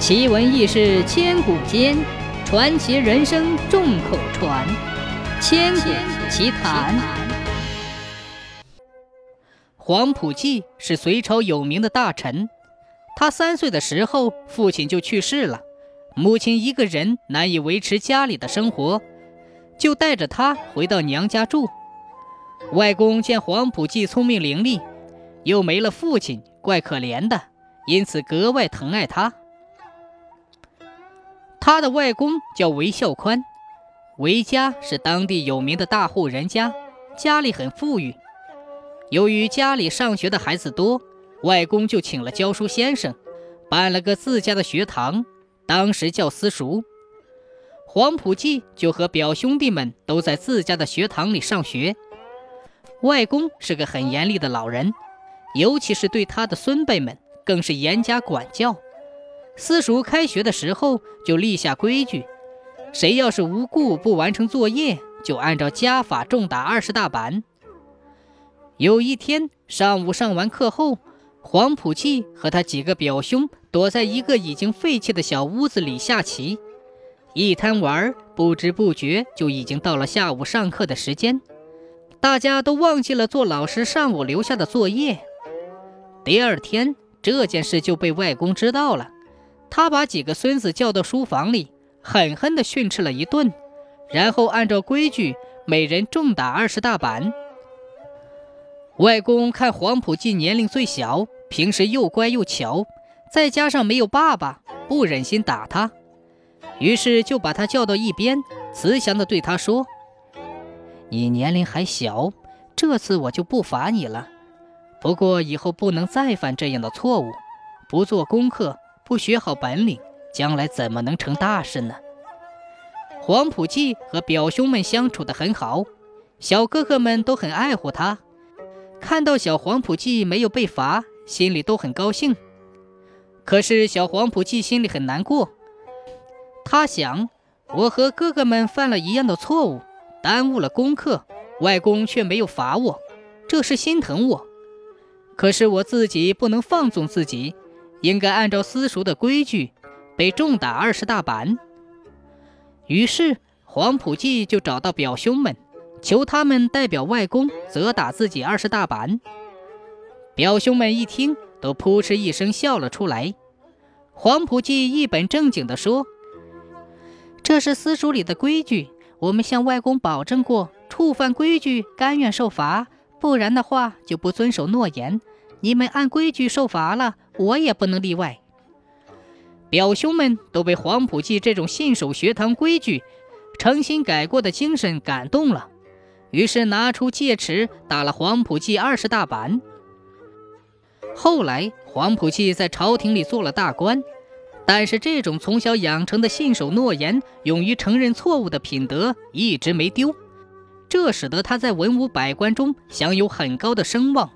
奇闻异事千古间，传奇人生众口传。千古奇谈。黄埔济是隋朝有名的大臣，他三岁的时候，父亲就去世了，母亲一个人难以维持家里的生活，就带着他回到娘家住。外公见黄埔济聪明伶俐，又没了父亲，怪可怜的，因此格外疼爱他。他的外公叫韦孝宽，韦家是当地有名的大户人家，家里很富裕。由于家里上学的孩子多，外公就请了教书先生，办了个自家的学堂，当时叫私塾。黄埔济就和表兄弟们都在自家的学堂里上学。外公是个很严厉的老人，尤其是对他的孙辈们，更是严加管教。私塾开学的时候就立下规矩，谁要是无故不完成作业，就按照家法重打二十大板。有一天上午上完课后，黄埔济和他几个表兄躲在一个已经废弃的小屋子里下棋，一贪玩，不知不觉就已经到了下午上课的时间。大家都忘记了做老师上午留下的作业。第二天，这件事就被外公知道了。他把几个孙子叫到书房里，狠狠地训斥了一顿，然后按照规矩，每人重打二十大板。外公看黄埔济年龄最小，平时又乖又巧，再加上没有爸爸，不忍心打他，于是就把他叫到一边，慈祥地对他说。你年龄还小，这次我就不罚你了。不过以后不能再犯这样的错误，不做功课，不学好本领，将来怎么能成大事呢？黄埔济和表兄们相处得很好，小哥哥们都很爱护他。看到小黄埔济没有被罚，心里都很高兴。可是小黄埔济心里很难过，他想，我和哥哥们犯了一样的错误。耽误了功课，外公却没有罚我，这是心疼我。可是我自己不能放纵自己，应该按照私塾的规矩，被重打二十大板。于是黄埔记就找到表兄们，求他们代表外公责打自己二十大板。表兄们一听，都扑哧一声笑了出来。黄埔记一本正经地说：“这是私塾里的规矩。”我们向外公保证过，触犯规矩甘愿受罚，不然的话就不遵守诺言。你们按规矩受罚了，我也不能例外。表兄们都被黄埔济这种信守学堂规矩、诚心改过的精神感动了，于是拿出戒尺打了黄埔济二十大板。后来，黄埔济在朝廷里做了大官。但是这种从小养成的信守诺言、勇于承认错误的品德一直没丢，这使得他在文武百官中享有很高的声望。